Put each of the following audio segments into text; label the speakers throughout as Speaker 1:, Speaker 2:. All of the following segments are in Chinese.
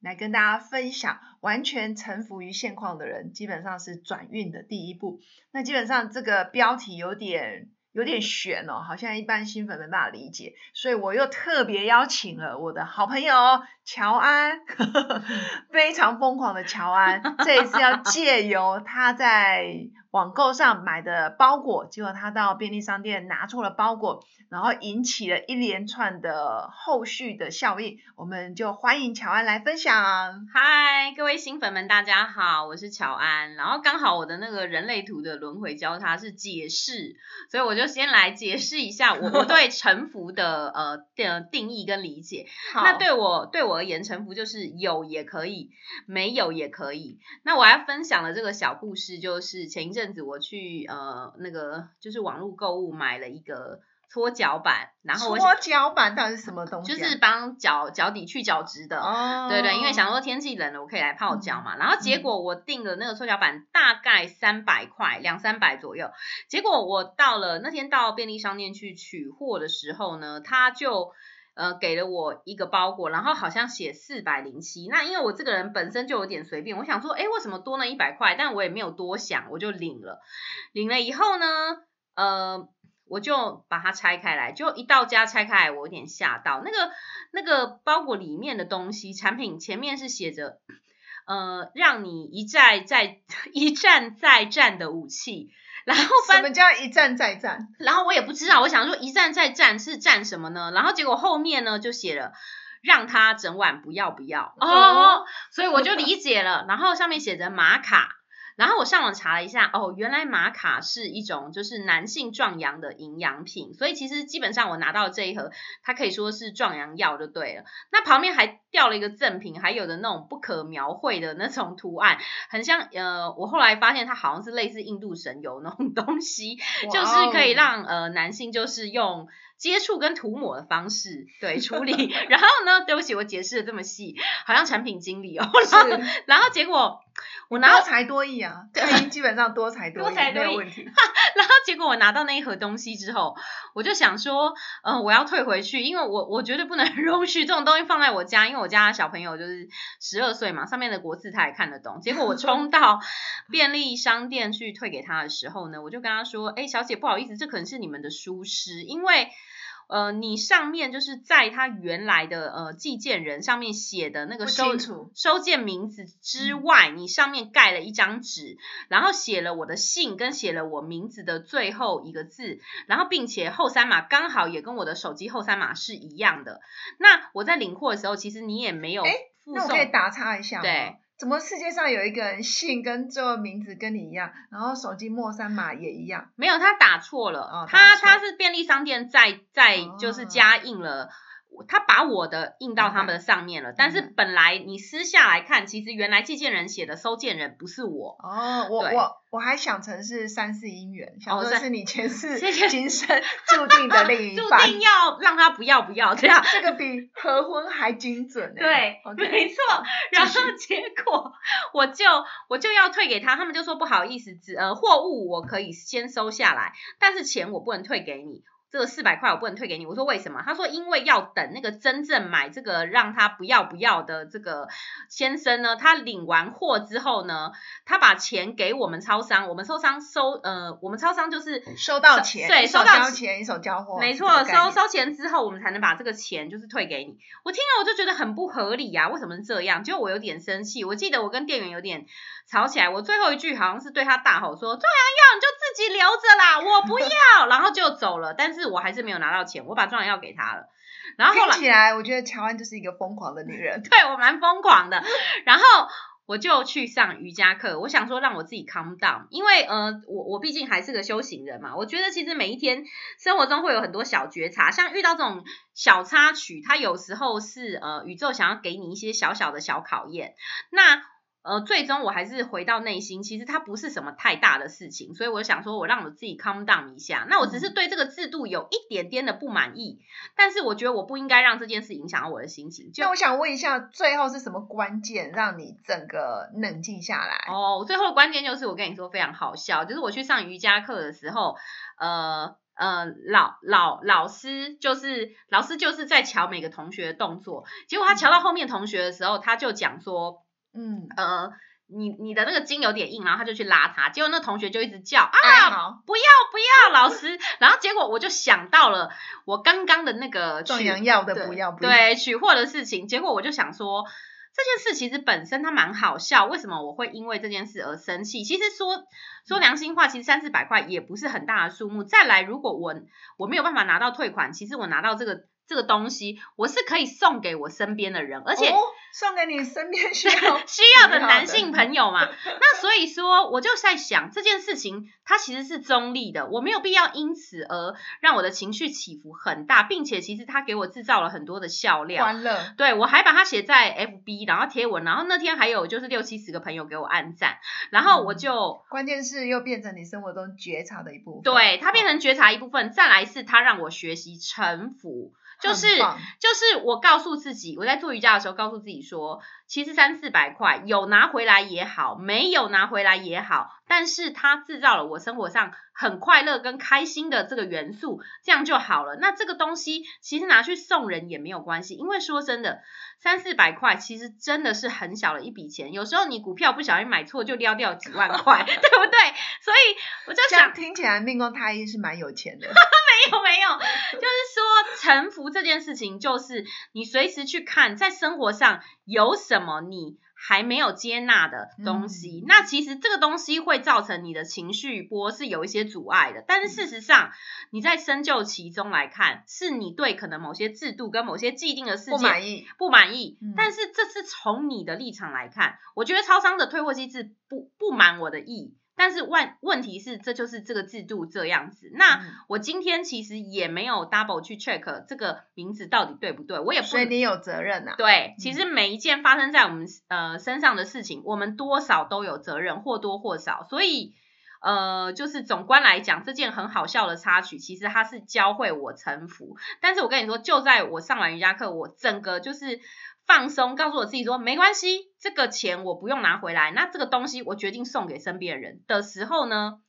Speaker 1: 来跟大家分享，完全臣服于现况的人，基本上是转运的第一步。那基本上这个标题有点有点悬哦，好像一般新粉没办法理解，所以我又特别邀请了我的好朋友乔安，非常疯狂的乔安，这一次要借由他在。网购上买的包裹，结果他到便利商店拿错了包裹，然后引起了一连串的后续的效应。我们就欢迎乔安来分享。
Speaker 2: 嗨，各位新粉们，大家好，我是乔安。然后刚好我的那个人类图的轮回交叉是解释，所以我就先来解释一下我我对臣服的呃的定义跟理解。那对我对我而言，臣服就是有也可以，没有也可以。那我要分享的这个小故事就是前一阵子我去呃那个就是网络购物买了一个搓脚板，然后
Speaker 1: 搓脚板到底是什么东
Speaker 2: 西？就是帮脚脚底去角质的，对对，因为想说天气冷了，我可以来泡脚嘛。然后结果我订的那个搓脚板大概三百块，两三百左右。结果我到了那天到便利商店去取货的时候呢，他就。呃，给了我一个包裹，然后好像写四百零七。那因为我这个人本身就有点随便，我想说，哎，为什么多那一百块？但我也没有多想，我就领了。领了以后呢，呃，我就把它拆开来，就一到家拆开来，我有点吓到。那个那个包裹里面的东西，产品前面是写着，呃，让你一战再 一战再战的武器。然后
Speaker 1: 什么叫一战再战？
Speaker 2: 然后我也不知道，我想说一战再战是战什么呢？然后结果后面呢就写了让他整晚不要不要哦，所以我就理解了。然后上面写着玛卡。然后我上网查了一下，哦，原来玛卡是一种就是男性壮阳的营养品，所以其实基本上我拿到这一盒，它可以说是壮阳药就对了。那旁边还掉了一个赠品，还有的那种不可描绘的那种图案，很像呃，我后来发现它好像是类似印度神油那种东西，就是可以让呃男性就是用接触跟涂抹的方式 对处理。然后呢，对不起，我解释的这么细，好像产品经理哦。然后结果。
Speaker 1: 我拿多才多艺啊，对，基本上多才多艺没有问题。
Speaker 2: 然后结果我拿到那一盒东西之后，我就想说，嗯，我要退回去，因为我我绝对不能容许这种东西放在我家，因为我家小朋友就是十二岁嘛，上面的国字他也看得懂。结果我冲到便利商店去退给他的时候呢，我就跟他说，哎，小姐不好意思，这可能是你们的疏失，因为。呃，你上面就是在他原来的呃寄件人上面写的那个收收件名字之外，你上面盖了一张纸，然后写了我的姓跟写了我名字的最后一个字，然后并且后三码刚好也跟我的手机后三码是一样的。那我在领货的时候，其实你也没有，
Speaker 1: 那我可以打叉一下
Speaker 2: 对。
Speaker 1: 怎么世界上有一个人姓跟最后名字跟你一样，然后手机末三码也一样？
Speaker 2: 没有，他打错了。他他是便利商店在在就是加印了。他把我的印到他们的上面了，但是本来你私下来看，其实原来寄件人写的收件人不是我
Speaker 1: 哦，我我我还想成是三世姻缘，想说是你前世今生注定的另一
Speaker 2: 半，注定要让他不要不要这样，
Speaker 1: 这个比合婚还精准
Speaker 2: 对，没错。然后结果我就我就要退给他，他们就说不好意思，只呃货物我可以先收下来，但是钱我不能退给你。这个四百块我不能退给你，我说为什么？他说因为要等那个真正买这个让他不要不要的这个先生呢，他领完货之后呢，他把钱给我们超商，我们超商收呃，我们超商就是
Speaker 1: 收到钱，
Speaker 2: 对，收
Speaker 1: 到钱一手交货，
Speaker 2: 没错，收收钱之后我们才能把这个钱就是退给你。我听了我就觉得很不合理呀，为什么这样？就我有点生气，我记得我跟店员有点吵起来，我最后一句好像是对他大吼说：“壮阳药你就自己留着啦，我不要。”然后就走了，但是。我还是没有拿到钱，我把壮阳药给他了。然后听
Speaker 1: 起来，我觉得乔安就是一个疯狂的女人。
Speaker 2: 对我蛮疯狂的。然后我就去上瑜伽课，我想说让我自己 calm down，因为呃，我我毕竟还是个修行人嘛。我觉得其实每一天生活中会有很多小觉察，像遇到这种小插曲，它有时候是呃宇宙想要给你一些小小的小考验。那呃，最终我还是回到内心，其实它不是什么太大的事情，所以我想说，我让我自己 calm down 一下。那我只是对这个制度有一点点的不满意，但是我觉得我不应该让这件事影响到我的心情。
Speaker 1: 那我想问一下，最后是什么关键让你整个冷静下来？
Speaker 2: 哦，最后的关键就是我跟你说非常好笑，就是我去上瑜伽课的时候，呃呃，老老老师就是老师就是在瞧每个同学的动作，结果他瞧到后面同学的时候，他就讲说。嗯呃，你你的那个筋有点硬，然后他就去拉他，结果那同学就一直叫啊，不要不要，老师，然后结果我就想到了我刚刚的那个
Speaker 1: 壮阳药的不要
Speaker 2: 对取货的事情，结果我就想说这件事其实本身它蛮好笑，为什么我会因为这件事而生气？其实说说良心话，其实三四百块也不是很大的数目。再来，如果我我没有办法拿到退款，其实我拿到这个。这个东西我是可以送给我身边的人，而且
Speaker 1: 送给你身边需 要
Speaker 2: 需要的男性朋友嘛。那所以说，我就在想这件事情，它其实是中立的，我没有必要因此而让我的情绪起伏很大，并且其实它给我制造了很多的笑料。
Speaker 1: 欢乐。
Speaker 2: 对我还把它写在 FB，然后贴文，然后那天还有就是六七十个朋友给我按赞，然后我就
Speaker 1: 关键是又变成你生活中觉察的一部分。
Speaker 2: 对，它变成觉察一部分。再来是它让我学习臣服。就是就是我告诉自己，我在做瑜伽的时候告诉自己说，其实三四百块有拿回来也好，没有拿回来也好，但是它制造了我生活上很快乐跟开心的这个元素，这样就好了。那这个东西其实拿去送人也没有关系，因为说真的。三四百块其实真的是很小的一笔钱，有时候你股票不小心买错就撩掉几万块，对不对？所以我就想，
Speaker 1: 听起来命宫太医是蛮有钱的。
Speaker 2: 没 有没有，臣服这件事情，就是你随时去看，在生活上有什么你。还没有接纳的东西，那其实这个东西会造成你的情绪波是有一些阻碍的。但是事实上，你在深究其中来看，是你对可能某些制度跟某些既定的事件
Speaker 1: 不满意，
Speaker 2: 不满意。但是这是从你的立场来看，我觉得超商的退货机制不不满我的意。但是问问题是，这就是这个制度这样子。那我今天其实也没有 double 去 check 这个名字到底对不对，我也不。
Speaker 1: 所以你有责任呐。
Speaker 2: 对，其实每一件发生在我们呃身上的事情，我们多少都有责任，或多或少。所以呃，就是总观来讲，这件很好笑的插曲，其实它是教会我臣服。但是我跟你说，就在我上完瑜伽课，我整个就是。放松，告诉我自己说没关系，这个钱我不用拿回来。那这个东西我决定送给身边的人的时候呢，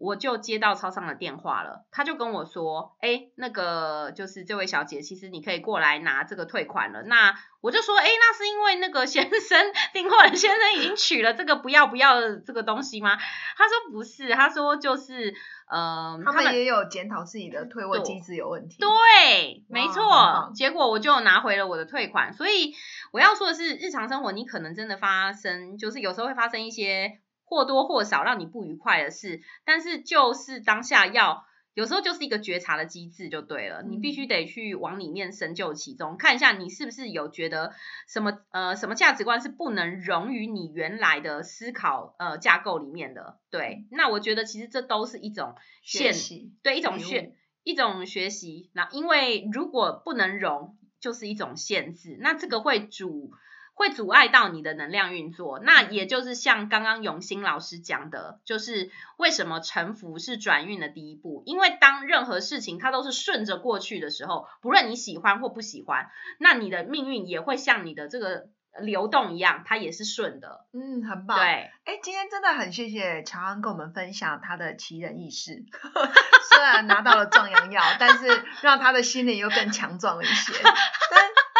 Speaker 2: 我就接到超商的电话了。他就跟我说：“哎，那个就是这位小姐，其实你可以过来拿这个退款了。”那我就说：“哎，那是因为那个先生订货的先生已经取了这个不要不要的这个东西吗？”他说：“不是，他说就是。”
Speaker 1: 呃，他们也有检讨自己的退货机制有问题。
Speaker 2: 对，没错。结果我就拿回了我的退款。所以我要说的是，日常生活你可能真的发生，就是有时候会发生一些或多或少让你不愉快的事，但是就是当下要。有时候就是一个觉察的机制就对了，你必须得去往里面深究其中，看一下你是不是有觉得什么呃什么价值观是不能融于你原来的思考呃架构里面的。对，那我觉得其实这都是一种
Speaker 1: 学习，
Speaker 2: 对一种学一种学习。那因为如果不能融，就是一种限制，那这个会主。会阻碍到你的能量运作，那也就是像刚刚永兴老师讲的，就是为什么臣服是转运的第一步，因为当任何事情它都是顺着过去的时候，不论你喜欢或不喜欢，那你的命运也会像你的这个流动一样，它也是顺的。
Speaker 1: 嗯，很棒。
Speaker 2: 对，
Speaker 1: 哎，今天真的很谢谢乔安跟我们分享他的奇人异事，虽然拿到了壮阳药，但是让他的心灵又更强壮了一些。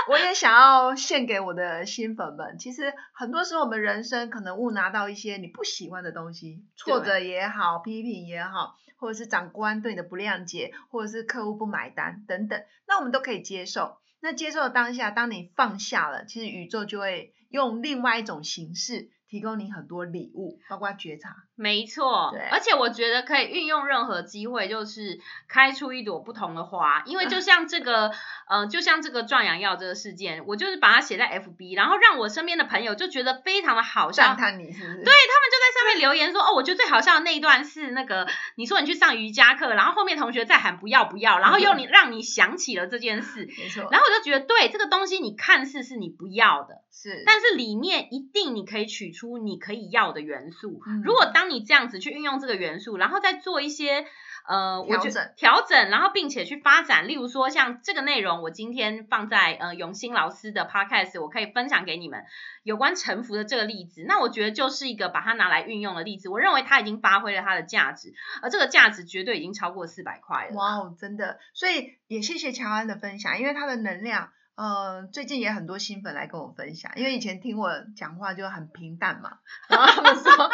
Speaker 1: 我也想要献给我的新粉们。其实很多时候，我们人生可能误拿到一些你不喜欢的东西，挫折也好，批评也好，或者是长官对你的不谅解，或者是客户不买单等等，那我们都可以接受。那接受的当下，当你放下了，其实宇宙就会用另外一种形式提供你很多礼物，包括觉察。
Speaker 2: 没错，
Speaker 1: 对
Speaker 2: 而且我觉得可以运用任何机会，就是开出一朵不同的花。因为就 像这个，呃，就像这个壮阳药这个事件，我就是把它写在 FB，然后让我身边的朋友就觉得非常的好笑，
Speaker 1: 赞叹你是不是？
Speaker 2: 对他们就在上面留言说，哦，我觉得最好笑的那一段是那个你说你去上瑜伽课，然后后面同学在喊不要不要，然后又你 让你想起了这件事，
Speaker 1: 没错，
Speaker 2: 然后我就觉得对这个东西你看似是你不要的，
Speaker 1: 是，
Speaker 2: 但是里面一定你可以取出你可以要的元素。
Speaker 1: 嗯
Speaker 2: 如果当你这样子去运用这个元素，然后再做一些呃，
Speaker 1: 调整
Speaker 2: 调整，然后并且去发展，例如说像这个内容，我今天放在呃永兴老师的 podcast，我可以分享给你们有关沉浮的这个例子。那我觉得就是一个把它拿来运用的例子，我认为它已经发挥了它的价值，而这个价值绝对已经超过四百块了。
Speaker 1: 哇哦，真的，所以也谢谢乔安的分享，因为他的能量，呃，最近也很多新粉来跟我分享，因为以前听我讲话就很平淡嘛，然后他们说，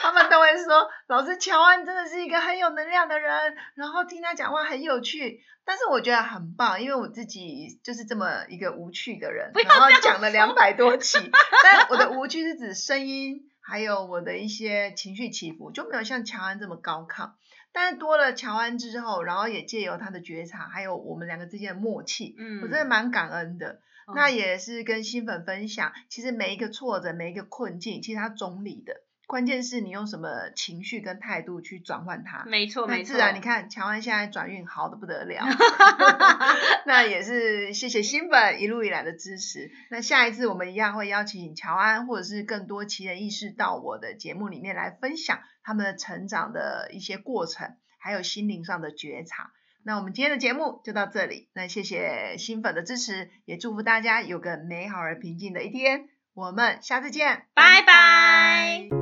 Speaker 1: 他们都会说，老师乔安真的是一个很有能量的人，然后听他讲话很有趣，但是我觉得很棒，因为我自己就是这么一个无趣的人，然后讲了两百多期，但我的无趣是指声音。还有我的一些情绪起伏就没有像乔安这么高亢，但是多了乔安之后，然后也借由他的觉察，还有我们两个之间的默契，
Speaker 2: 嗯
Speaker 1: 我真的蛮感恩的。
Speaker 2: 嗯
Speaker 1: 那也是跟新粉分享，其实每一个挫折，每一个困境，其实它总理的，关键是你用什么情绪跟态度去转换它。
Speaker 2: 没错，没错。
Speaker 1: 那自然，你看乔安现在转运好的不得了，那也是谢谢新粉一路以来的支持。那下一次我们一样会邀请乔安或者是更多奇人异事到我的节目里面来分享他们的成长的一些过程，还有心灵上的觉察。那我们今天的节目就到这里，那谢谢新粉的支持，也祝福大家有个美好而平静的一天。我们下次见，
Speaker 2: 拜拜。